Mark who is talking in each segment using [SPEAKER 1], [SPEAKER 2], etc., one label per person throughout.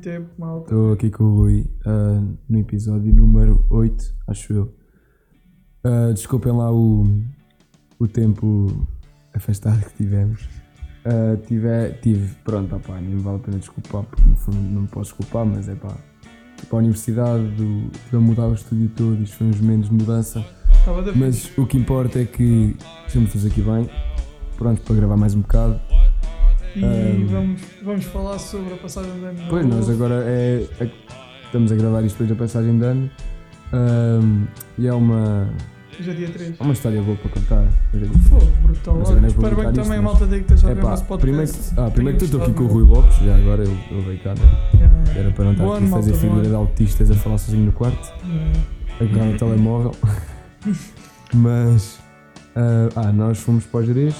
[SPEAKER 1] muito tempo, malta.
[SPEAKER 2] estou aqui com o Rui ah, no episódio número 8, acho eu. Ah, desculpem lá o, o tempo afastado que tivemos. Ah, tive, tive, pronto, opá, nem vale a pena desculpar, porque no fundo não me posso desculpar, mas é pá. Tipo, a universidade, do, tive a mudar o estúdio todo, isto foi uns menos de mudança. Mas o que importa é que estamos todos aqui bem, pronto para gravar mais um bocado.
[SPEAKER 1] E
[SPEAKER 2] Ahm.
[SPEAKER 1] vamos, vamos falar sobre a passagem de ano.
[SPEAKER 2] Pois, nós agora é, é- estamos a gravar isto depois da passagem de ano Ahm, e é uma,
[SPEAKER 1] Já dia 3.
[SPEAKER 2] é uma história boa para contar.
[SPEAKER 1] Fogo, brutal. Olha,
[SPEAKER 2] é
[SPEAKER 1] espero bem que também a malta daí que esteja a
[SPEAKER 2] É
[SPEAKER 1] ver o nosso
[SPEAKER 2] primeiro,
[SPEAKER 1] podcast.
[SPEAKER 2] que- ah, primeiro que estou aqui com o Rui Lopes, já agora ele, ele veio cá, né? era para não estar aqui a fazer figura de autistas a falar sozinho no quarto, a agarrar no telemóvel. Mas, ah, ah, nós fomos para o Jerez,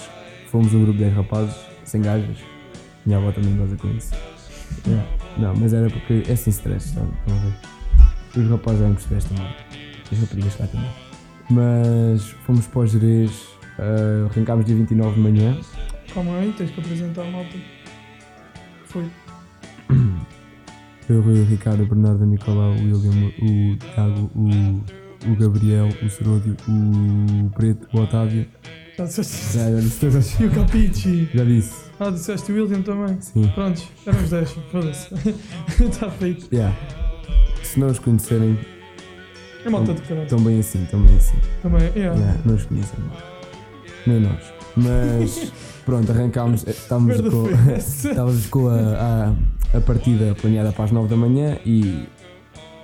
[SPEAKER 2] fomos um grupo de 10 rapazes, sem gajas. Minha avó também goza com isso. Yeah. Não, mas era porque é sem stress, sabe? Estão a ver? Os rapazes eram stress também. As raparigas cá também. Mas fomos para o Jerez, ah, arrancámos dia 29 de manhã.
[SPEAKER 1] Calma aí, tens que apresentar a malta. Foi?
[SPEAKER 2] Eu, o Ricardo, o Bernardo, o Nicolau, o William, o Tiago, o, o Gabriel, o Seródio, o Preto, o Otávio.
[SPEAKER 1] Já disseste.
[SPEAKER 2] Já, todas.
[SPEAKER 1] E o Capichi.
[SPEAKER 2] Já disse.
[SPEAKER 1] Ah, disseste o William também.
[SPEAKER 2] Sim.
[SPEAKER 1] Prontos, éramos 10. Foda-se. Está feito.
[SPEAKER 2] Yeah. Se não os conhecerem,
[SPEAKER 1] É malta de caralho.
[SPEAKER 2] estão bem assim, bem assim.
[SPEAKER 1] Também, yeah.
[SPEAKER 2] Yeah, não os conhecem. Nem nós. Mas pronto, arrancámos. eh, Estávamos com, estávamos com a, a, a partida planeada para as 9 da manhã e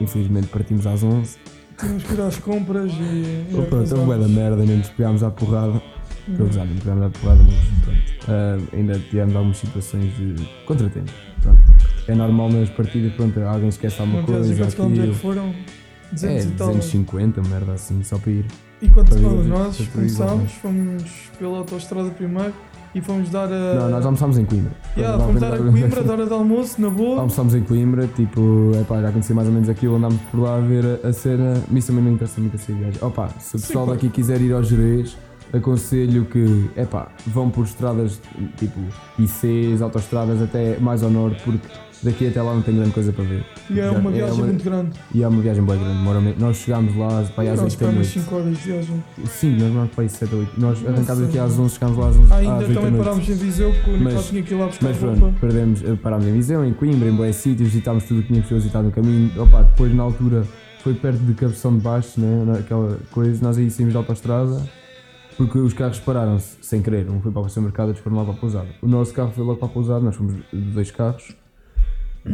[SPEAKER 2] infelizmente partimos às 11.
[SPEAKER 1] Tínhamos que ir às compras e.
[SPEAKER 2] Oh,
[SPEAKER 1] e
[SPEAKER 2] pronto, houve bué da merda, nem nos pegámos à porrada. A não nos pegámos à porrada, mas. Ah, ainda tivemos algumas situações de contratempo. Pronto. É normal nas partidas, pronto, alguém esquece alguma
[SPEAKER 1] Não
[SPEAKER 2] coisa.
[SPEAKER 1] quantos quilómetros é que foram?
[SPEAKER 2] É,
[SPEAKER 1] 200 e tal.
[SPEAKER 2] 250, merda assim, só para ir.
[SPEAKER 1] E oh,
[SPEAKER 2] ir,
[SPEAKER 1] nós começámos, fomos pela autostrada primeiro e fomos dar a.
[SPEAKER 2] Não, nós almoçámos em Coimbra.
[SPEAKER 1] Yeah, fomos dar a Coimbra, dar hora de almoço, na boa.
[SPEAKER 2] Almoçámos em Coimbra, tipo, epá, já conhecia mais ou menos aquilo, andámos por lá a ver a, a cena. Isso também não interessa muito essa viagem. Opa, se o
[SPEAKER 1] Sim,
[SPEAKER 2] pessoal
[SPEAKER 1] pá.
[SPEAKER 2] daqui quiser ir ao Jerez, aconselho que, epá, vão por estradas tipo ICs, autostradas até mais ao norte, porque daqui até lá não tem grande coisa para ver.
[SPEAKER 1] E é uma viagem
[SPEAKER 2] uma-
[SPEAKER 1] muito grande.
[SPEAKER 2] E é uma viagem bem grande, Nós chegámos lá para aí às
[SPEAKER 1] Nós
[SPEAKER 2] 8 da noite.
[SPEAKER 1] 5 horas de viagem.
[SPEAKER 2] Sim, nós vamos para aí 7 ou 8. Nós arrancámos aqui às 11, chegámos lá às 11
[SPEAKER 1] Ah,
[SPEAKER 2] às
[SPEAKER 1] ainda
[SPEAKER 2] 8 da
[SPEAKER 1] também parámos em Viseu, porque o Nicolau tinha que ir lá buscar
[SPEAKER 2] Mas
[SPEAKER 1] roupa.
[SPEAKER 2] pronto, perdemos, eh, parámos em Viseu, em Coimbra, em boas sítios, visitámos tudo o que tínhamos que visitar no caminho. Opa, depois na altura foi perto de Cabeção de Baixo, né? naquela coisa, nós aí saímos da autostrada porque os carros pararam-se sem querer. Um foi para o supermercado, outros foram lá para a pousada. O nosso carro foi logo para a pousada, nós fomos dois carros.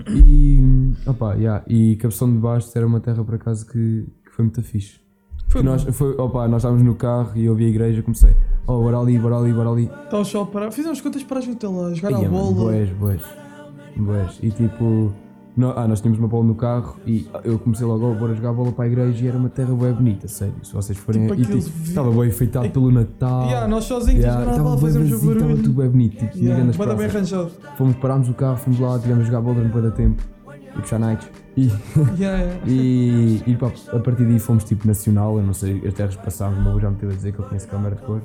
[SPEAKER 2] E, opa, yeah, e Cabeção de Baixo era uma terra por acaso que, que foi muito fixe.
[SPEAKER 1] Foi
[SPEAKER 2] Que nós, foi, opa, nós estávamos no carro e eu vi a igreja comecei, oh, bora ali, bora ali, bora ali.
[SPEAKER 1] O sol para. Fizemos quantas paragens até lá, jogar
[SPEAKER 2] Ia,
[SPEAKER 1] a bola.
[SPEAKER 2] Boas, boas. Boas. E tipo, nó- ah, nós tínhamos uma bola no carro e eu comecei logo, oh, bora jogar bola para a igreja e era uma terra bem bonita, sério. Se vocês forem.
[SPEAKER 1] Tipo
[SPEAKER 2] e
[SPEAKER 1] aquele
[SPEAKER 2] tipo,
[SPEAKER 1] vi-
[SPEAKER 2] estava bem enfeitado pelo Natal.
[SPEAKER 1] Yeah, nós sozinhos
[SPEAKER 2] Yeah,
[SPEAKER 1] a jogar a
[SPEAKER 2] estava
[SPEAKER 1] bola,
[SPEAKER 2] bué
[SPEAKER 1] fazemos o
[SPEAKER 2] vazio, estava
[SPEAKER 1] barulho.
[SPEAKER 2] tudo bem bonito. Tipo,
[SPEAKER 1] Yeah,
[SPEAKER 2] yeah,
[SPEAKER 1] bem
[SPEAKER 2] praças.
[SPEAKER 1] arranjado.
[SPEAKER 2] Fomos, parámos o carro, fomos lá, tivemos a jogar bola no da tempo e puxar nights. E,
[SPEAKER 1] Yeah, yeah.
[SPEAKER 2] e, e pá, a partir daí fomos tipo nacional, eu não sei, as terras passámos, o meu avô já me teve a dizer que eu conheço câmara de cor.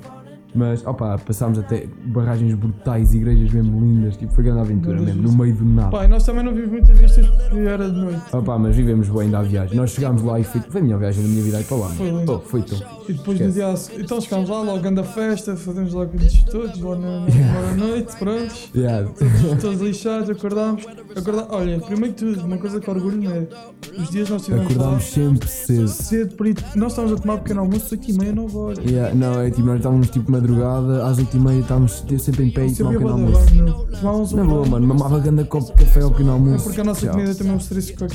[SPEAKER 2] Mas opa, passámos até barragens brutais, igrejas mesmo lindas, tipo, foi grande aventura mesmo, no meio do nada.
[SPEAKER 1] Pá, e nós também não vimos muitas vistas porque era de noite.
[SPEAKER 2] Opa, mas vivemos bem da viagem. Nós chegámos lá e foi, foi a melhor viagem da minha vida aí para lá.
[SPEAKER 1] Foi.
[SPEAKER 2] Oh, foi tão.
[SPEAKER 1] E depois no dia Então chegámos lá, logo anda a festa, fazemos logo os todos, lá na,
[SPEAKER 2] Yeah.
[SPEAKER 1] noite, prontos.
[SPEAKER 2] Yeah.
[SPEAKER 1] Todos, todos lixados, acordámos. Acorda... Olha, primeiro que tudo, uma coisa que orgulho é os dias nós estivemos lá
[SPEAKER 2] Acordámos sempre cedo.
[SPEAKER 1] cedo, por isso, nós estávamos a tomar pequeno almoço 8 e meia, 9 horas.
[SPEAKER 2] Yeah, não, é tipo, nós estávamos tipo madrugada, às 8h30 estávamos sempre em pé e
[SPEAKER 1] Isso
[SPEAKER 2] tomar um pequeno almoço.
[SPEAKER 1] Tomávamos
[SPEAKER 2] Na boa, mano, mamava grande copo de café ao pequeno
[SPEAKER 1] É
[SPEAKER 2] almoço.
[SPEAKER 1] porque a nossa
[SPEAKER 2] Tchau.
[SPEAKER 1] comida também é um stress com, a,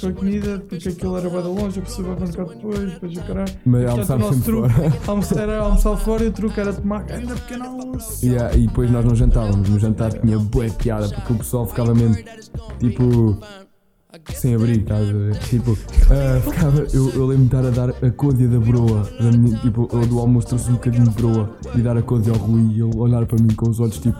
[SPEAKER 1] com a comida, porque aquilo era bem de longe, eu precisava arrancar depois, depois o caralho.
[SPEAKER 2] Mas
[SPEAKER 1] nosso
[SPEAKER 2] sempre
[SPEAKER 1] truque
[SPEAKER 2] fora.
[SPEAKER 1] almoçar, era almoçar fora e o truque era tomar ainda pequeno almoço.
[SPEAKER 2] Yeah, e depois nós não jantávamos. No jantar tinha bué piada porque o pessoal ficava mesmo tipo. Sem abrir, estás a ver? Tipo, ah, ficava, eu, eu lembro-me de estar a dar a côdea da broa. Da minha, tipo, do almoço trouxe um bocadinho de broa e dar a côdea ao Rui e ele olhar para mim com os olhos tipo,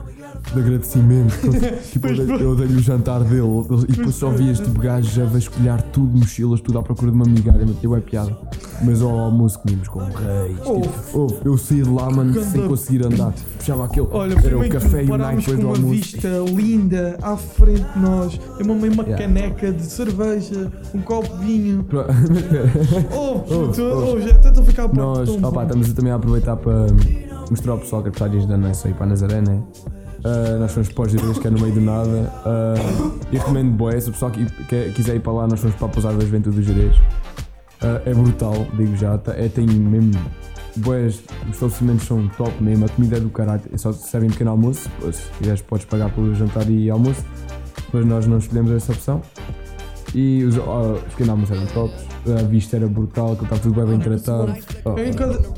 [SPEAKER 2] de agradecimento. tipo, eu dei- dei-lhe o jantar dele e depois só vias tipo gajos a vasculhar tudo, mochilas, tudo à procura de uma migalha, eu é piada. Mas ao almoço comíamos com reis.
[SPEAKER 1] Oh.
[SPEAKER 2] Tipo, oh, eu saí de lá, mano, sem conseguir andar. Puxava aquele.
[SPEAKER 1] Olha,
[SPEAKER 2] era o café e o night depois do
[SPEAKER 1] uma
[SPEAKER 2] almoço.
[SPEAKER 1] vista linda à frente de nós. Eu mamei uma
[SPEAKER 2] Yeah.
[SPEAKER 1] caneca de cerveja, um copo de vinho. Oh, puto,
[SPEAKER 2] oh.
[SPEAKER 1] oh, já estou a ficar.
[SPEAKER 2] Nós, opa, estamos também a aproveitar para mostrar ao pessoal que não é só ir para a Nazaré, né? Ah, nós fomos para os que é no meio do nada. Ah, e recomendo boé, se o pessoal que, que- quiser ir para lá, nós fomos para a pousada da Juventude dos Gerês. Ah, é brutal, digo já. tá- É, tem mesmo. Boés, os estabelecimentos são top mesmo, a comida é do caralho. É só servem pequeno almoço, se quiseres podes pagar pelo jantar e almoço. Depois nós não escolhemos essa opção. E os, os pequenos almoços eram tops, a vista era brutal, que estava tudo bem, bem tratado. Oh,
[SPEAKER 1] Eu,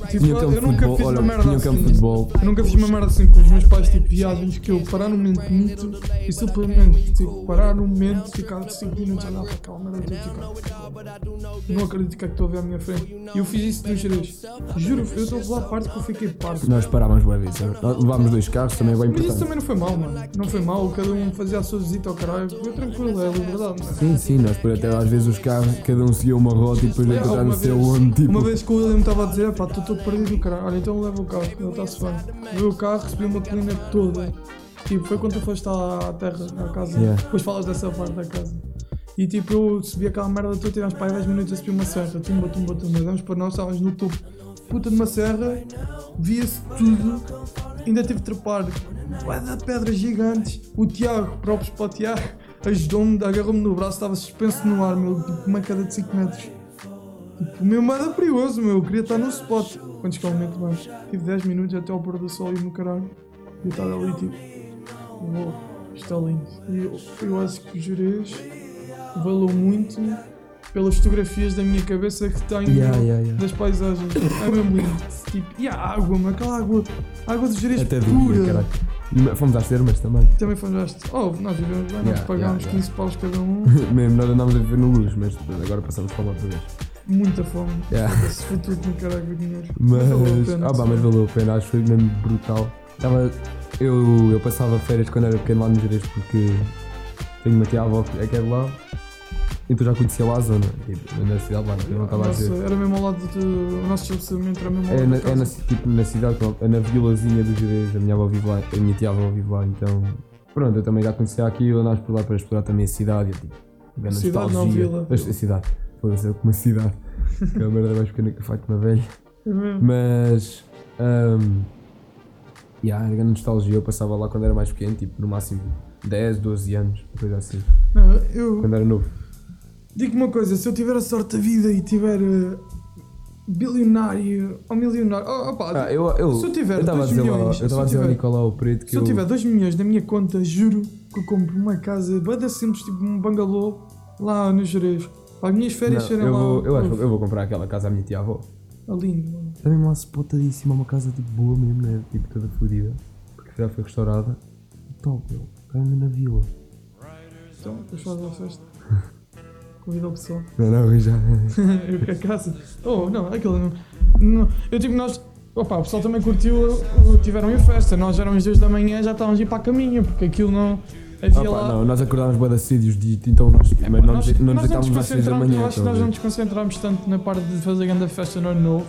[SPEAKER 1] tipo,
[SPEAKER 2] tinha campo
[SPEAKER 1] eu nunca
[SPEAKER 2] futebol,
[SPEAKER 1] fiz
[SPEAKER 2] olha,
[SPEAKER 1] uma merda
[SPEAKER 2] tinha
[SPEAKER 1] assim.
[SPEAKER 2] futebol.
[SPEAKER 1] Eu nunca fiz uma merda assim com os meus pais, tipo viagens que eu parar no momento muito e simplesmente tipo, parar no momento, ficar 5 minutos a olhar para aquela merda e ficar. Não acredito que é que estou a ver à minha frente. E eu fiz isso nos Jerez. Juro, eu estou a falar a parte que eu fiquei parvo.
[SPEAKER 2] Nós parávamos boa vez. Levámos dois carros, também é bem
[SPEAKER 1] Mas isso
[SPEAKER 2] importante.
[SPEAKER 1] também não foi mal, mano. Não foi mal, cada um fazia a sua visita ao caralho. Foi tranquilo, é liberdade, mano.
[SPEAKER 2] Sim, sim, nós por até às vezes os carros, cada um seguia uma e depois
[SPEAKER 1] É,
[SPEAKER 2] encontrar tipo.
[SPEAKER 1] Uma vez que o William estava a dizer, pá, estou perdido, caralho. Olha, então leva o carro, ele está-se bem. Levei o carro, recebi uma colina toda. Tipo, foi quando tu foste à terra, à casa.
[SPEAKER 2] Yeah.
[SPEAKER 1] Depois falas dessa parte da casa. E tipo, eu subi aquela merda toda, tivemos para aí 10 minutos a subir uma serra. Tumba, tumba, tumba. Damos para nós, estávamos no topo. Puta de uma serra, via-se tudo. Ainda tive de trepar. De pedras gigantes. O Tiago, próprios para o Tiago, ajudou-me, agarrou-me no braço, estava suspenso no ar, meu, tipo uma queda de 5 metros. Tipo, meu mar era perigoso, meu. Eu queria estar no spot. Quando chegar o momento, mano, tive 10 minutos até ao pôr do sol e no caralho. E eu estava ali, tipo, uou, isto é lindo. E eu, eu acho que o Jerez valeu muito pelas fotografias da minha cabeça que tenho
[SPEAKER 2] Yeah, yeah, yeah.
[SPEAKER 1] das paisagens. É mesmo lindo. Tipo, e a água, mano, aquela água, água do Jerez
[SPEAKER 2] Até
[SPEAKER 1] pura.
[SPEAKER 2] dia, caralho. E Fomos às termas também.
[SPEAKER 1] Também fomos Oh, nós vivemos bem, nós pagámos
[SPEAKER 2] yeah,
[SPEAKER 1] 15 paus cada um.
[SPEAKER 2] Mesmo, nós andámos a viver no luz, mas agora passamos para lá outra vez.
[SPEAKER 1] Muita fome.
[SPEAKER 2] Yeah.
[SPEAKER 1] Foi tudo no caralho o dinheiro. valeu a
[SPEAKER 2] Mas,
[SPEAKER 1] pena,
[SPEAKER 2] ah, pá, mas valeu a pena, acho que foi mesmo brutal. Tava, eu, eu passava férias quando era pequeno lá no Jerez porque tenho uma tia-avó que é que é de lá, então já conhecia lá a zona, tipo, na cidade de lá, eu não estava a
[SPEAKER 1] Nossa,
[SPEAKER 2] dizer.
[SPEAKER 1] era mesmo ao lado de. O nosso estabelecimento era mesmo ao
[SPEAKER 2] É
[SPEAKER 1] lado
[SPEAKER 2] na,
[SPEAKER 1] da
[SPEAKER 2] é na, tipo, na cidade, é na vilazinha do Jerez, a minha avó vive lá, a minha tia-avó vive lá, então pronto, eu também já conhecia aquilo, andámos por lá para explorar também a cidade, e, tipo, grande
[SPEAKER 1] Cidade, não vila.
[SPEAKER 2] A, a cidade, foda-se, é como uma cidade, que é a merda mais pequena que faz uma velha.
[SPEAKER 1] É mesmo.
[SPEAKER 2] Mas. Um, yeah, era grande nostalgia. Eu passava lá quando era mais pequeno, tipo no máximo 10, 12 anos, uma coisa assim.
[SPEAKER 1] Não, eu
[SPEAKER 2] Quando era novo.
[SPEAKER 1] Digo uma coisa: se eu tiver a sorte da vida e tiver eh, bilionário ou milionário. Oh, opá,
[SPEAKER 2] Ah, eu, eu,
[SPEAKER 1] Se eu tiver
[SPEAKER 2] estava a
[SPEAKER 1] dois
[SPEAKER 2] dizer, lá,
[SPEAKER 1] milhões,
[SPEAKER 2] eu
[SPEAKER 1] se
[SPEAKER 2] estava a dizer ao
[SPEAKER 1] tiver-
[SPEAKER 2] Nicolau Preto que
[SPEAKER 1] se eu tiver 2 milhões na minha conta, juro que eu compro uma casa bada simples, tipo um bangalô, lá no Jerez. Para as minhas férias
[SPEAKER 2] Não,
[SPEAKER 1] serem
[SPEAKER 2] eu,
[SPEAKER 1] lá.
[SPEAKER 2] vou, eu acho que eu vou comprar aquela casa à minha tia avó.
[SPEAKER 1] é lindo, mano.
[SPEAKER 2] Está mesmo lá spotadíssima, uma casa tipo boa mesmo, né? Tipo toda fodida. Porque já foi restaurada. Top, meu. Está mesmo na vila.
[SPEAKER 1] Então, depois faz a festa. Convida o pessoal.
[SPEAKER 2] Não, não, já.
[SPEAKER 1] eu que a casa. Oh, não, aquilo não. não. Eu tipo, nós. Opa, o pessoal também curtiu, tiveram em festa. Nós éramos 2 da manhã já estávamos a ir para a caminho, porque aquilo não. Havia
[SPEAKER 2] Opa,
[SPEAKER 1] lá.
[SPEAKER 2] não, nós acordámos da cedo de então nós, mas não,
[SPEAKER 1] nós,
[SPEAKER 2] não nos
[SPEAKER 1] nos
[SPEAKER 2] às 6 da manhã.
[SPEAKER 1] eu acho que
[SPEAKER 2] a
[SPEAKER 1] nós não nos concentramos tanto na parte de fazer grande festa no ano novo.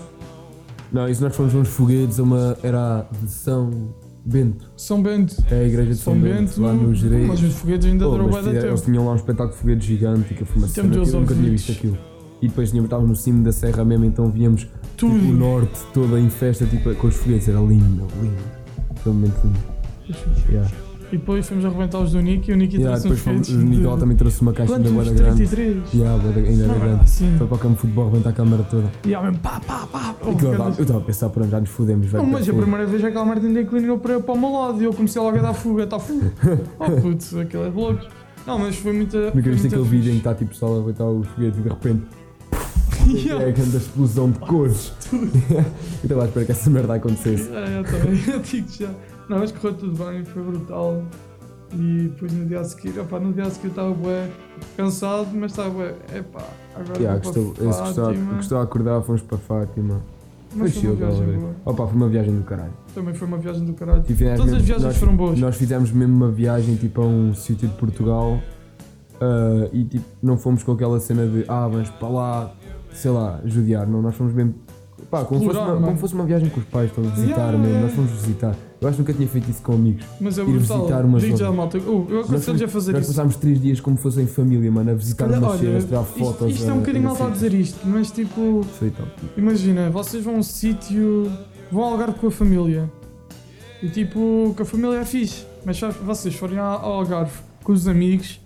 [SPEAKER 2] Não, isso nós fomos uns foguetes a uma. Era de São Bento.
[SPEAKER 1] São Bento.
[SPEAKER 2] É a igreja de São,
[SPEAKER 1] São
[SPEAKER 2] Bento,
[SPEAKER 1] Bento.
[SPEAKER 2] lá no Jerez.
[SPEAKER 1] Mas os foguetes ainda durou bem
[SPEAKER 2] fizeram- eles
[SPEAKER 1] tempo.
[SPEAKER 2] tinham lá um espetáculo de foguetes gigante e que foi uma cena eu nunca tinha visto aquilo. E depois estávamos no cimo da serra mesmo, então víamos tipo, o norte todo em festa tipo, com os foguetes. Era lindo, lindo. Foi um momento lindo. Yeah.
[SPEAKER 1] E depois fomos arrebentar os do Nick e o Nick
[SPEAKER 2] Yeah,
[SPEAKER 1] trouxe uns
[SPEAKER 2] fomos, o Nicolau
[SPEAKER 1] de-
[SPEAKER 2] também trouxe uma caixa
[SPEAKER 1] Quantos?
[SPEAKER 2] da boda grande.
[SPEAKER 1] 33?
[SPEAKER 2] Yeah, ainda era grande. Foi para o campo de futebol arrebentar a câmara toda.
[SPEAKER 1] E há mesmo pá, pá, pá. Oh,
[SPEAKER 2] eu estava- a pensar, pronto, já nos fodemos, velho.
[SPEAKER 1] Não, mas a
[SPEAKER 2] porque-
[SPEAKER 1] primeira vez aquela merda ainda inclinou para, para o meu lado e eu comecei logo a dar fuga, está fuga. Oh putz, aquilo é de loucos. Não, mas foi muita.
[SPEAKER 2] Nunca
[SPEAKER 1] foi
[SPEAKER 2] viste aquele vídeo em que está tipo só a arrebentar os foguetes e de repente
[SPEAKER 1] Yeah.
[SPEAKER 2] é a grande explosão de cores. eu estava à espera que essa merda acontecesse.
[SPEAKER 1] É, eu também, eu digo já. Não, mas correu tudo bem, foi brutal. E depois no dia a seguir, opá, no dia a seguir estava bué cansado, mas estava bué, epá, agora
[SPEAKER 2] Yeah, gostou,
[SPEAKER 1] para Fátima.
[SPEAKER 2] gostou de acordar, fomos para Fátima. Foi
[SPEAKER 1] Mas foi
[SPEAKER 2] chill
[SPEAKER 1] uma viagem boa.
[SPEAKER 2] Opa, foi uma viagem do caralho.
[SPEAKER 1] Também foi uma viagem do caralho. Todas as
[SPEAKER 2] mesmo-
[SPEAKER 1] viagens
[SPEAKER 2] nós-
[SPEAKER 1] foram boas.
[SPEAKER 2] Nós fizemos mesmo uma viagem tipo a um sítio de Portugal ah, e tipo não fomos com aquela cena de ah, vamos para lá, sei lá, judiar. Não, nós fomos mesmo. Pá, como fosse,
[SPEAKER 1] Explorar,
[SPEAKER 2] uma,
[SPEAKER 1] mano.
[SPEAKER 2] como fosse uma viagem com os pais, estão a visitar
[SPEAKER 1] Yeah,
[SPEAKER 2] mesmo. Nós fomos visitar. Eu acho que nunca tinha feito isso com amigos.
[SPEAKER 1] Mas é
[SPEAKER 2] ir
[SPEAKER 1] brutal.
[SPEAKER 2] visitar uma
[SPEAKER 1] Digo já, malta. Oh, eu
[SPEAKER 2] Nós,
[SPEAKER 1] aconselho-lhe a fazer
[SPEAKER 2] nós
[SPEAKER 1] isso.
[SPEAKER 2] passámos três dias como fossem família, mano, a visitar
[SPEAKER 1] Olha,
[SPEAKER 2] umas
[SPEAKER 1] olha,
[SPEAKER 2] cenas, tirar
[SPEAKER 1] isto,
[SPEAKER 2] fotos.
[SPEAKER 1] isto é um bocadinho mal a dizer isto, mas tipo,
[SPEAKER 2] Foi top.
[SPEAKER 1] imagina, vocês vão a um sítio, vão ao Algarve com a família e tipo, com a família é fixe, mas se vocês forem ao ao Algarve com os amigos,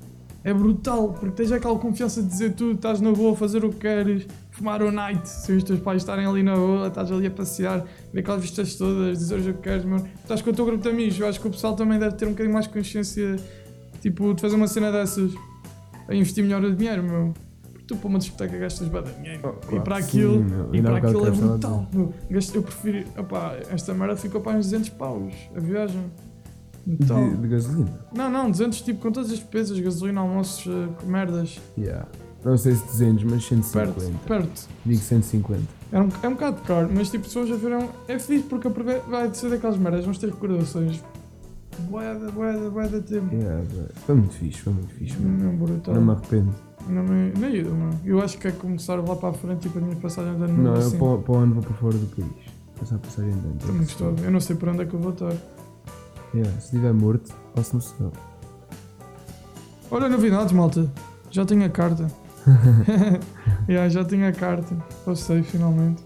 [SPEAKER 1] é brutal, porque tens aquela confiança de dizer tudo, estás na boa a fazer o que queres, fumar o night, se os teus pais estarem ali na boa, estás ali a passear, ver aquelas vistas todas, dizer o que queres, meu. estás com o teu grupo de amigos, eu acho que o pessoal também deve ter um bocadinho mais consciência, tipo, de fazer uma cena dessas, a investir melhor o dinheiro, meu. Porque tu para uma discoteca gastas de dinheiro,
[SPEAKER 2] Oh,
[SPEAKER 1] e
[SPEAKER 2] claro
[SPEAKER 1] para
[SPEAKER 2] que
[SPEAKER 1] aquilo,
[SPEAKER 2] sim, meu.
[SPEAKER 1] e para aquilo é brutal, meu. Eu prefiro, opá, esta merda ficou para uns 200 paus, a viagem. Então,
[SPEAKER 2] De, de gasolina.
[SPEAKER 1] não, não, 200 tipo com todas as despesas, gasolina, almoços, eh, merdas,
[SPEAKER 2] Yeah. Não sei se 200, mas 150.
[SPEAKER 1] perto, perto.
[SPEAKER 2] Digo 150.
[SPEAKER 1] É um, é um bocado caro, mas tipo, fores a ver, é, fixe porque aprove- vai ser daquelas merdas, vamos ter recordações. Boeda, boeda, boeda tempo.
[SPEAKER 2] Yeah, foi muito fixe, foi muito fixe. mano.
[SPEAKER 1] Não, brutal.
[SPEAKER 2] Não me arrependo.
[SPEAKER 1] Não me. Nem eu, mano. Eu acho que é começar lá para a frente, tipo, a minha passagem de ano
[SPEAKER 2] Não, eu
[SPEAKER 1] assim.
[SPEAKER 2] para, o- para o ano vou para fora do país. Passar a passagem.
[SPEAKER 1] Estou muito gostado. Eu não sei para onde é que eu vou estar.
[SPEAKER 2] Yeah, se estiver morto, passo no céu.
[SPEAKER 1] Olha, novidades, malta. Já tenho a carta. yeah, já tenho a carta. Passei finalmente.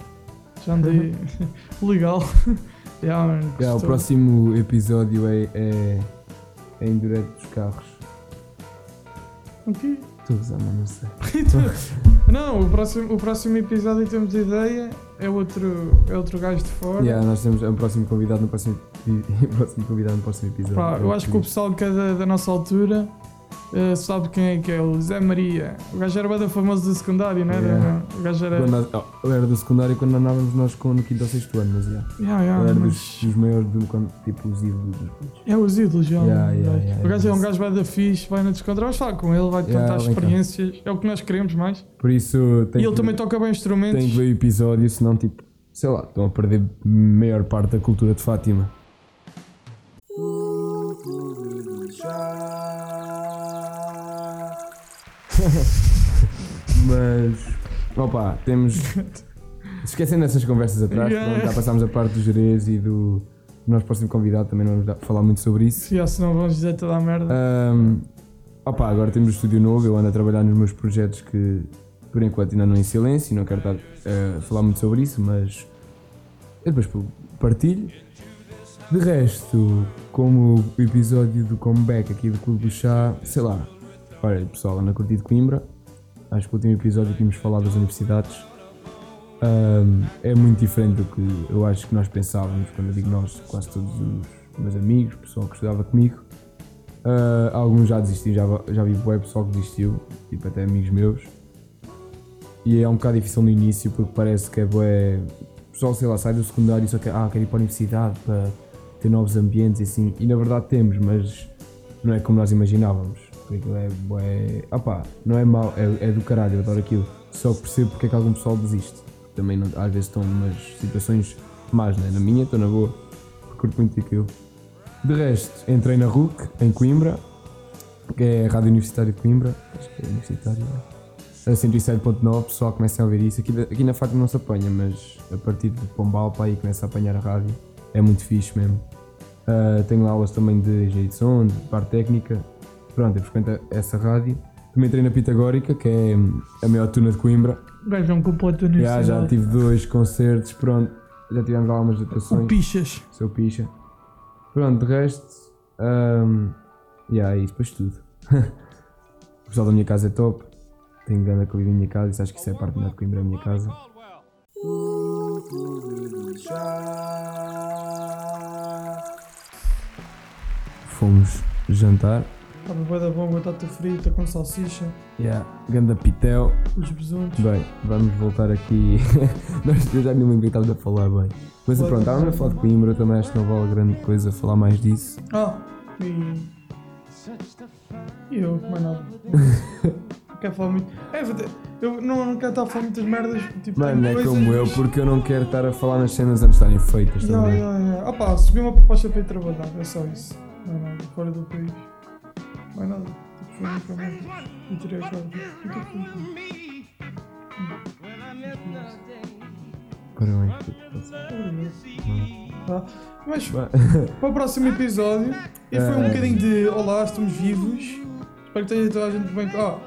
[SPEAKER 1] Já andei legal. yeah, mano,
[SPEAKER 2] Yeah, o próximo episódio é, é, é em direto dos carros.
[SPEAKER 1] Ok.
[SPEAKER 2] Estou a usar, mas não sei.
[SPEAKER 1] Não, o próximo, o próximo episódio em termos de ideia é outro, é outro gajo de fora.
[SPEAKER 2] Yeah, nós temos o próximo convidado no próximo, próximo convidado no próximo episódio.
[SPEAKER 1] Pá, eu acho que o pessoal que é da, da nossa altura eh, sabe quem é que é, o Zé Maria. O gajo era bem famoso do secundário, não era?
[SPEAKER 2] Yeah.
[SPEAKER 1] O gajo era.
[SPEAKER 2] Quando oh, eu era do secundário quando andávamos nós com, no quinto ou sexto ano, mas yeah.
[SPEAKER 1] Yeah, yeah,
[SPEAKER 2] eu era
[SPEAKER 1] mas-
[SPEAKER 2] dos, dos maiores, do, quando, tipo os ídolos.
[SPEAKER 1] É os ídolos, já.
[SPEAKER 2] Yeah, yeah, yeah,
[SPEAKER 1] o gajo é um gajo vai da fixe, vai na descontra, vais falar com ele, vai-te
[SPEAKER 2] Yeah,
[SPEAKER 1] contar experiências, é o que nós queremos mais.
[SPEAKER 2] Por isso,
[SPEAKER 1] e ele
[SPEAKER 2] que,
[SPEAKER 1] também toca bem instrumentos.
[SPEAKER 2] tem que ver o episódio, senão, tipo, sei lá, estão a perder a maior parte da cultura de Fátima. Mas, opa, temos. Esquecendo essas conversas atrás,
[SPEAKER 1] Yeah.
[SPEAKER 2] pronto, já passámos a parte do Jerez e do nosso próximo convidado, também não vamos dar- falar muito sobre isso.
[SPEAKER 1] Se senão vamos dizer toda a merda.
[SPEAKER 2] Ahm, opa, agora temos o estúdio novo, eu ando a trabalhar nos meus projetos que por enquanto ainda não em silêncio não quero estar a falar muito sobre isso, mas eu depois partilho. De resto, como o episódio do comeback aqui do Clube do Chá, sei lá, pessoal, ando a curtir de Coimbra, acho que o último episódio tínhamos falado das universidades. Ahm, é muito diferente do que eu acho que nós pensávamos, quando eu digo nós, quase todos os meus amigos, o pessoal que estudava comigo. Ah, alguns já desistiram, já, já vi bué pessoal que desistiu, tipo até amigos meus. E é um bocado difícil no início porque parece que é bué. O pessoal, sei lá, sai do secundário e só quer, ah, quer ir para a universidade para ter novos ambientes e assim. E na verdade temos, mas não é como nós imaginávamos. Aquilo é. Ah pá, não é mau, é, é do caralho, eu adoro aquilo. Só percebo porque é que algum pessoal desiste. Também não- às vezes estão numas situações más, né? Na minha estou na boa, curto muito aquilo. De resto, entrei na RUC, em Coimbra, que é a Rádio Universitária de Coimbra, acho que é universitária, né? a 107.9, pessoal comecem a ouvir isso. Aqui, aqui na Fátima não se apanha, mas a partir de Pombal para aí começa a apanhar a rádio. É muito fixe mesmo. Ah, tenho aulas também de engenharia de som, de parte técnica. Pronto, eu frequento essa rádio. Também entrei na Pitagórica, que é hum, a maior tuna de Coimbra.
[SPEAKER 1] O gajo é um completo
[SPEAKER 2] Já,
[SPEAKER 1] universidade.
[SPEAKER 2] já tive dois concertos, pronto. Já tivemos algumas
[SPEAKER 1] O
[SPEAKER 2] atuações.
[SPEAKER 1] Pichas.
[SPEAKER 2] Seu picha. Pronto, de resto. Um, yeah, depois tudo. o pessoal da minha casa é top. Tenho grande acolhida na minha casa. Isso acho que isso é a parte melhor de Coimbra, a minha casa. Fomos jantar.
[SPEAKER 1] Estava bué da bom, batata frita com salsicha,
[SPEAKER 2] Yeah, ganda pitel.
[SPEAKER 1] os besuntos.
[SPEAKER 2] Bem, vamos voltar aqui. Nós eu já nem me lembro que estávamos a falar bem. Mas pronto, estávamos a falar de Coimbra. Também acho que não vale grande coisa falar mais disso.
[SPEAKER 1] Ah, e... E eu, mais nada. quero falar muito. É, eu não, não quero estar a falar muitas merdas. Tipo,
[SPEAKER 2] Mano, é
[SPEAKER 1] coisas,
[SPEAKER 2] como eu, porque eu não quero estar a falar nas cenas antes de estarem feitas também.
[SPEAKER 1] ya, ya. Ah pá, subi uma proposta para ir trabalhar, é só isso. Não nada, fora do país. Não é nada. Tipo, foi muito. E tirei a. Tá. Mas para o próximo episódio, e foi um
[SPEAKER 2] Ah.
[SPEAKER 1] bocadinho de Olá, estamos vivos. Espero que tenha toda a gente bem. Ah,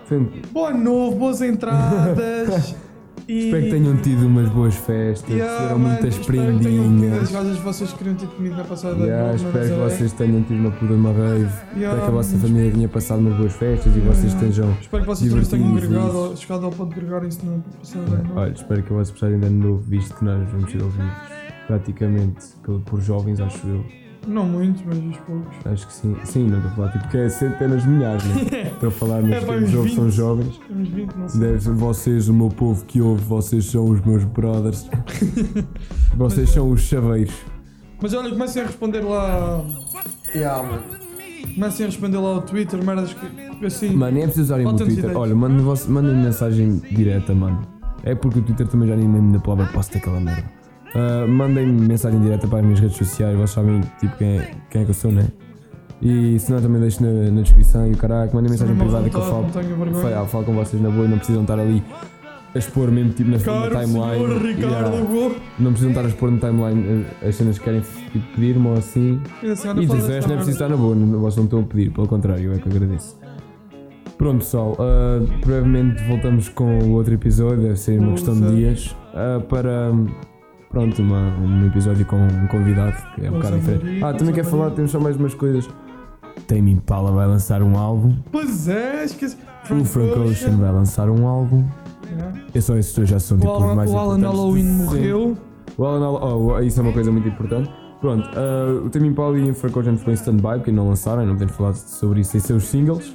[SPEAKER 1] ano novo, boas entradas. e...
[SPEAKER 2] Espero que tenham tido umas boas festas,
[SPEAKER 1] Yeah,
[SPEAKER 2] tiveram
[SPEAKER 1] mano,
[SPEAKER 2] muitas prendinhas.
[SPEAKER 1] As gajas vocês queriam ter comido na passada
[SPEAKER 2] Yeah,
[SPEAKER 1] novo,
[SPEAKER 2] espero que vocês tenham tido uma puta uma rave.
[SPEAKER 1] Yeah,
[SPEAKER 2] espero que a vossa família tenha passado umas boas festas e vocês estejam.
[SPEAKER 1] Espero que vocês todos tenham agregado, chegado ao ponto de agregarem-se na passada novo.
[SPEAKER 2] Olha, espero que vossa passagem de ano novo, visto que nós vamos ser ouvidos praticamente por jovens, acho eu.
[SPEAKER 1] Não muitos, mas uns poucos.
[SPEAKER 2] Acho que sim. Sim, não estou a falar tipo que é centenas de milhares, né? Estou a falar, mas
[SPEAKER 1] É, pá, uns
[SPEAKER 2] jovens são
[SPEAKER 1] 20.
[SPEAKER 2] jovens.
[SPEAKER 1] Temos 20, não sei.
[SPEAKER 2] Deve ser vocês, o meu povo que ouve, vocês são os meus brothers. vocês são os chaveiros.
[SPEAKER 1] Mas olha, comecem a responder lá. Comecem a responder lá ao Twitter, merdas que assim.
[SPEAKER 2] Mano, nem é preciso usarem o Twitter.
[SPEAKER 1] ideias.
[SPEAKER 2] Olha, mandem mandem mensagem direta, mano. É porque o Twitter também já nem lembro da palavra posso daquela merda. Ah, Mandem-me mensagem direta para as minhas redes sociais, vocês sabem tipo quem é, quem é que eu sou, né? E se não, também deixo na, na descrição e o caraca, mandem mensagem privada que eu falo.
[SPEAKER 1] Não tenho vergonha.
[SPEAKER 2] Falo, falo com vocês na boa e não precisam estar ali a expor mesmo tipo na, na
[SPEAKER 1] Caro
[SPEAKER 2] timeline.
[SPEAKER 1] senhor Ricardo,
[SPEAKER 2] Yeah. Não precisam estar a expor na timeline eh, as cenas que querem tipo, pedir-me ou assim.
[SPEAKER 1] E assim,
[SPEAKER 2] E resto
[SPEAKER 1] desta
[SPEAKER 2] não é preciso estar na boa, não- vocês não estão a pedir, pelo contrário, eu é que agradeço. Pronto pessoal, ah, brevemente voltamos com o outro episódio, deve ser uma questão de dias, ah, para pronto, uma, um episódio com um convidado que é um bocado diferente. Ah, também
[SPEAKER 1] Zé
[SPEAKER 2] quero falar, temos só mais umas coisas. Tame Impala vai lançar um álbum,
[SPEAKER 1] Pois é, esqueci.
[SPEAKER 2] o Frank Ocean vai lançar um álbum. Eu só esses dois já são tipo os mais
[SPEAKER 1] o Alan
[SPEAKER 2] importantes
[SPEAKER 1] Halloween morreu.
[SPEAKER 2] O Alan Al- oh, isso é uma coisa muito importante. Pronto, ah, o Tame Impala e o Frank Ocean ficou em stand-by, porque não lançaram, não podemos falar sobre isso sem ser os singles.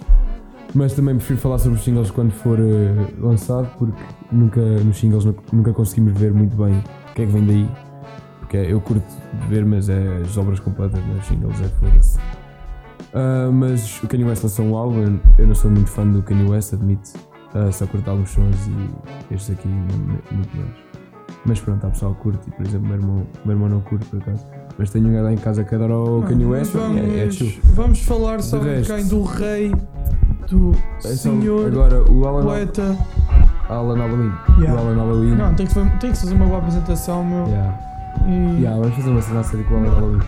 [SPEAKER 2] Mas também prefiro falar sobre os singles quando for eh, lançado, porque nunca nos singles nu- nunca conseguimos ver muito bem o que é que vem daí. Porque eu curto ver, mas é as obras completas nos singles, é foda-se. Ah, mas o Kanye West lançou um álbum, eu não sou muito fã do Kanye West, admito. Ah, só curto alguns sons e estes aqui muito menos. Mas pronto, há pessoal que curte, e por exemplo, meu irmão, meu irmão não curte por acaso. Mas tenho um gajo lá em casa que adora o Kanye West,
[SPEAKER 1] vamos,
[SPEAKER 2] é, é
[SPEAKER 1] vamos falar,
[SPEAKER 2] resto.
[SPEAKER 1] quem? Do rei, do
[SPEAKER 2] É
[SPEAKER 1] senhor,
[SPEAKER 2] Agora, o Alan,
[SPEAKER 1] poeta.
[SPEAKER 2] Alan Halloween.
[SPEAKER 1] Yeah.
[SPEAKER 2] O Alan Halloween.
[SPEAKER 1] Não, tem que, tem que fazer uma boa apresentação, meu.
[SPEAKER 2] Yeah.
[SPEAKER 1] E
[SPEAKER 2] Yeah, vamos fazer uma cena a sério com o Alan Halloween.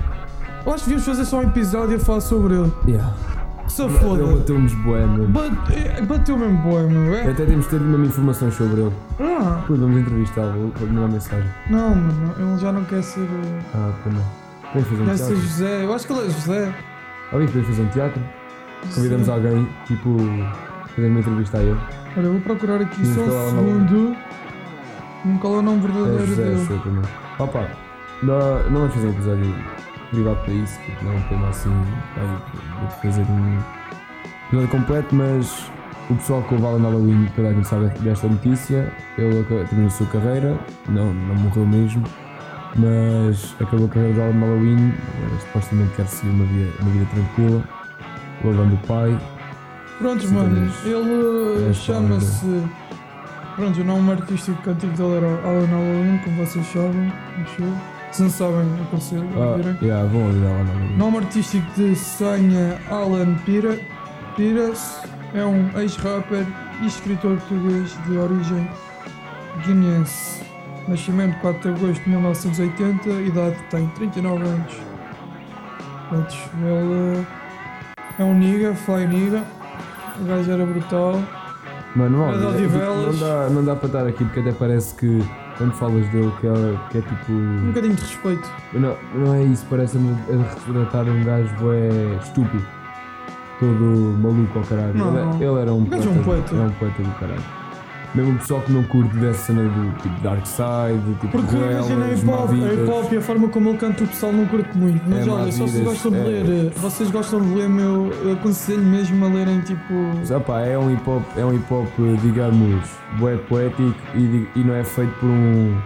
[SPEAKER 1] eu acho que devíamos fazer só um episódio a falar sobre ele.
[SPEAKER 2] Yeah.
[SPEAKER 1] Que se
[SPEAKER 2] Ele
[SPEAKER 1] foda.
[SPEAKER 2] bateu-nos bué, meu.
[SPEAKER 1] Bate- é, Bateu mesmo boi, meu. É?
[SPEAKER 2] Até temos de ter mesmo informações sobre ele.
[SPEAKER 1] Ah,
[SPEAKER 2] Depois vamos entrevistá-lo, vou mandar mensagem.
[SPEAKER 1] não, mano, ele já não quer ser. eh,
[SPEAKER 2] Ah, também. Podemos fazer um
[SPEAKER 1] Quer ser
[SPEAKER 2] teatro.
[SPEAKER 1] José. Eu acho que ele é José.
[SPEAKER 2] Alguém podemos fazer um teatro? Convidamos alguém, tipo, fazer uma entrevista a ele.
[SPEAKER 1] Olha, eu vou procurar aqui só
[SPEAKER 2] é
[SPEAKER 1] um segundo. Hum, Qual é o nome
[SPEAKER 2] É
[SPEAKER 1] verdadeiro
[SPEAKER 2] José,
[SPEAKER 1] dele?
[SPEAKER 2] também. Opa, não, não vamos fazer um episódio privado para isso, porque não é um tema assim. Vou fazer um episódio completo, mas o pessoal que ouve Alan Halloween, toda a gente sabe desta notícia. Ele terminou a sua carreira, não, não morreu mesmo, mas acabou a carreira de Halloween. Supostamente quer seguir uma vida, uma vida tranquila, lavando o pai.
[SPEAKER 1] Prontos,
[SPEAKER 2] Sim,
[SPEAKER 1] mano, ele
[SPEAKER 2] É
[SPEAKER 1] chama-se. Pronto, o nome artístico antigo dele era Alan Halloween, como vocês sabem, acho eu. Se não sabem, aconselho
[SPEAKER 2] Ah,
[SPEAKER 1] ouvirem.
[SPEAKER 2] yeah, vão ouvir Alan Halloween.
[SPEAKER 1] Nome artístico de senha Alan Pira, Piras é um ex-rapper e escritor português de origem guineense. Nascimento 4 de agosto de 1980, idade tem 39 anos. Pronto, ele é um nigga, fly nigga. O gajo era brutal.
[SPEAKER 2] Mano, não,
[SPEAKER 1] Mas
[SPEAKER 2] é,
[SPEAKER 1] Odivelas-
[SPEAKER 2] não, dá, não dá para estar aqui porque até parece que quando falas dele que é, que é tipo.
[SPEAKER 1] Um bocadinho de respeito.
[SPEAKER 2] Não, não é isso, parece-me a retratar um gajo é estúpido. Todo maluco ao caralho.
[SPEAKER 1] Não,
[SPEAKER 2] ele,
[SPEAKER 1] não.
[SPEAKER 2] ele era um
[SPEAKER 1] O gajo é um poeta.
[SPEAKER 2] É um poeta do caralho. Mesmo o pessoal que não curte dessa cena do tipo Dark Side, tipo
[SPEAKER 1] Porque imagina hip hop, hip hop e a forma como ele canta o pessoal não curte muito. Mas
[SPEAKER 2] É,
[SPEAKER 1] olha, se vocês gostam de
[SPEAKER 2] é.
[SPEAKER 1] ler, eh, vocês gostam de ler, meu, eu aconselho mesmo a lerem tipo.
[SPEAKER 2] Mas, opá, é um hip hop, é um hip hop, digamos, bué poético e, e não é feito por um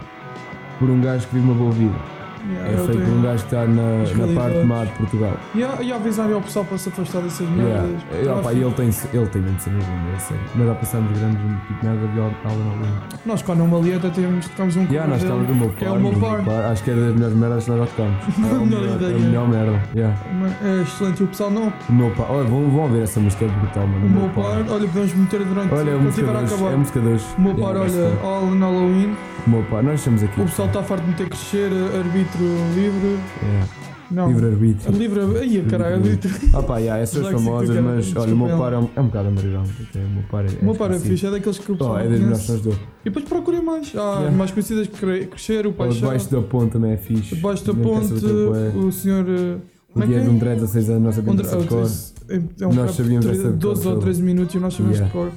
[SPEAKER 2] por um gajo que vive uma boa vida.
[SPEAKER 1] Yeah,
[SPEAKER 2] É
[SPEAKER 1] eu
[SPEAKER 2] feito por um gajo que está na, na parte má de Portugal.
[SPEAKER 1] E a, e a avisar ao pessoal para se afastar dessas
[SPEAKER 2] Yeah.
[SPEAKER 1] merdas.
[SPEAKER 2] E, opa, ele tem, ele tem mesmo cenas lindas, é sério. Nós já passámos grandes tipo merda de Alan Allen.
[SPEAKER 1] Nós quando uma ali até temos, tocamos um
[SPEAKER 2] Yeah, nós no
[SPEAKER 1] dele,
[SPEAKER 2] meu
[SPEAKER 1] que é
[SPEAKER 2] par.
[SPEAKER 1] o meu par.
[SPEAKER 2] par. Acho que era das melhores merdas que nós já tocamos. É a melhor-
[SPEAKER 1] ideia.
[SPEAKER 2] a melhor merda. Yeah.
[SPEAKER 1] É excelente. O pessoal não.
[SPEAKER 2] O meu par. Olha, vão, vão ver essa música, é brutal, mano.
[SPEAKER 1] O meu par, olha, podemos meter durante
[SPEAKER 2] Olha, é
[SPEAKER 1] quando estiver a
[SPEAKER 2] 2.
[SPEAKER 1] acabar.
[SPEAKER 2] É música 2.
[SPEAKER 1] O meu par, olha, All in Halloween.
[SPEAKER 2] O meu par. Nós estamos aqui.
[SPEAKER 1] O pessoal está farto de meter crescer, arbítrio livre.
[SPEAKER 2] Yeah.
[SPEAKER 1] Não.
[SPEAKER 2] Livre-arbítrio.
[SPEAKER 1] Livre. Ai, caralho, arbítrio.
[SPEAKER 2] Ah pá, yeah, essas
[SPEAKER 1] Disléxico,
[SPEAKER 2] famosas,
[SPEAKER 1] cara.
[SPEAKER 2] mas olha, o meu
[SPEAKER 1] Desculpa,
[SPEAKER 2] par é um, é um bocado underground. até, O meu par é.
[SPEAKER 1] O meu par é
[SPEAKER 2] esquecido.
[SPEAKER 1] fixe, é daqueles que pessoal
[SPEAKER 2] Oh, é das melhores do.
[SPEAKER 1] E depois procurem mais. Há
[SPEAKER 2] Yeah.
[SPEAKER 1] mais conhecidas que Cre- Crescer, o Paixão.
[SPEAKER 2] Debaixo da Ponte também é fixe.
[SPEAKER 1] Debaixo da Ponte,
[SPEAKER 2] é.
[SPEAKER 1] o senhor. eh,
[SPEAKER 2] O
[SPEAKER 1] é que é?
[SPEAKER 2] de um Dread a 6 anos, nós essa de cor.
[SPEAKER 1] é, é um
[SPEAKER 2] Nós sabíamos de cor
[SPEAKER 1] 12 ou
[SPEAKER 2] toda.
[SPEAKER 1] 13 minutos e nós sabemos
[SPEAKER 2] Yeah.
[SPEAKER 1] de cor.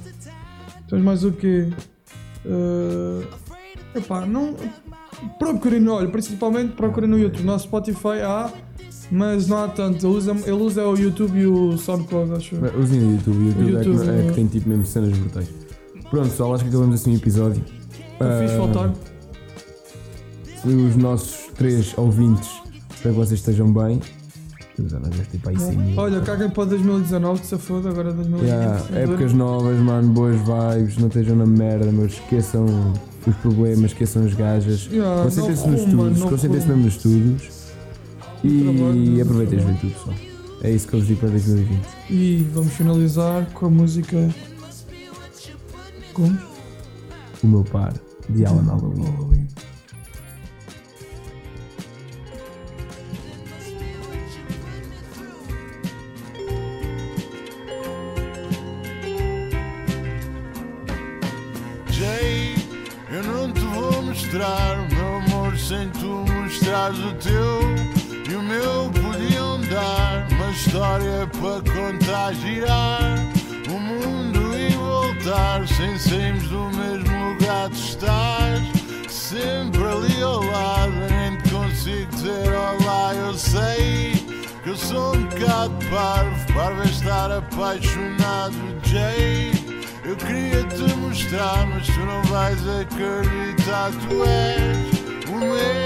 [SPEAKER 1] Temos mais o quê? Uh, epá, não. Procurem, olha, principalmente procurem no YouTube. No Spotify há, mas não há tanto. Ele usa, ele usa o YouTube e o SoundCloud, acho eu.
[SPEAKER 2] Usem o YouTube, o YouTube, é, que,
[SPEAKER 1] YouTube,
[SPEAKER 2] é que tem tipo mesmo cenas brutais. Pronto, pessoal, acho que acabamos assim o episódio.
[SPEAKER 1] Foi fixe
[SPEAKER 2] Ah,
[SPEAKER 1] voltar.
[SPEAKER 2] Os nossos três ouvintes, espero que vocês estejam bem. Já não deve ter para aí 100 mil.
[SPEAKER 1] Olha, caguem para 2019, se foda, agora 2020.
[SPEAKER 2] Yeah,
[SPEAKER 1] Estás a ver?
[SPEAKER 2] épocas novas, mano, boas vibes, não estejam na merda, mas esqueçam os problemas, esqueçam as gajas.
[SPEAKER 1] Yeah,
[SPEAKER 2] Concentrem-se nos estudos, concentrem-se mesmo nos estudos. E aproveitem a juventude, pessoal. É isso que eu vos digo para 2020.
[SPEAKER 1] E vamos finalizar com a música. Como?
[SPEAKER 2] O meu par de Alan Halloween.
[SPEAKER 3] Mostrares o teu e o meu podiam dar uma história para contar, girar o mundo e voltar sem sairmos do mesmo lugar. Tu estás sempre ali ao lado, nem te consigo dizer olá. Eu sei que eu sou um bocado parvo, parvo é estar apaixonado, Jay. Eu queria te mostrar, mas tu não vais acreditar. Tu és o meu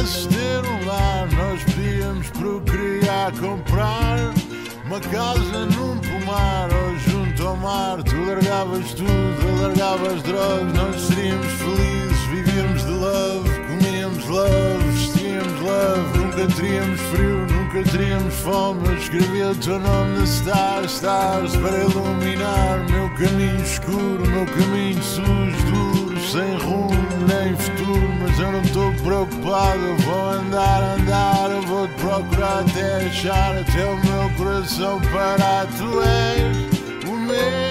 [SPEAKER 3] ter um lar, nós podíamos procriar, comprar uma casa num pomar ou junto ao mar. Tu largavas tudo, eu largava as drogas, nós seríamos felizes, vivíamos de love, comíamos love, vestíamos love, nunca teríamos frio, nunca teríamos fome. Eu escrevia o teu nome na Stars, Stars, para iluminar meu caminho escuro, meu caminho sujo, sem rumo nem futuro, mas eu não estou preocupado. Vou andar, andar, vou te procurar até achar, até o meu coração parar. Tu és o meu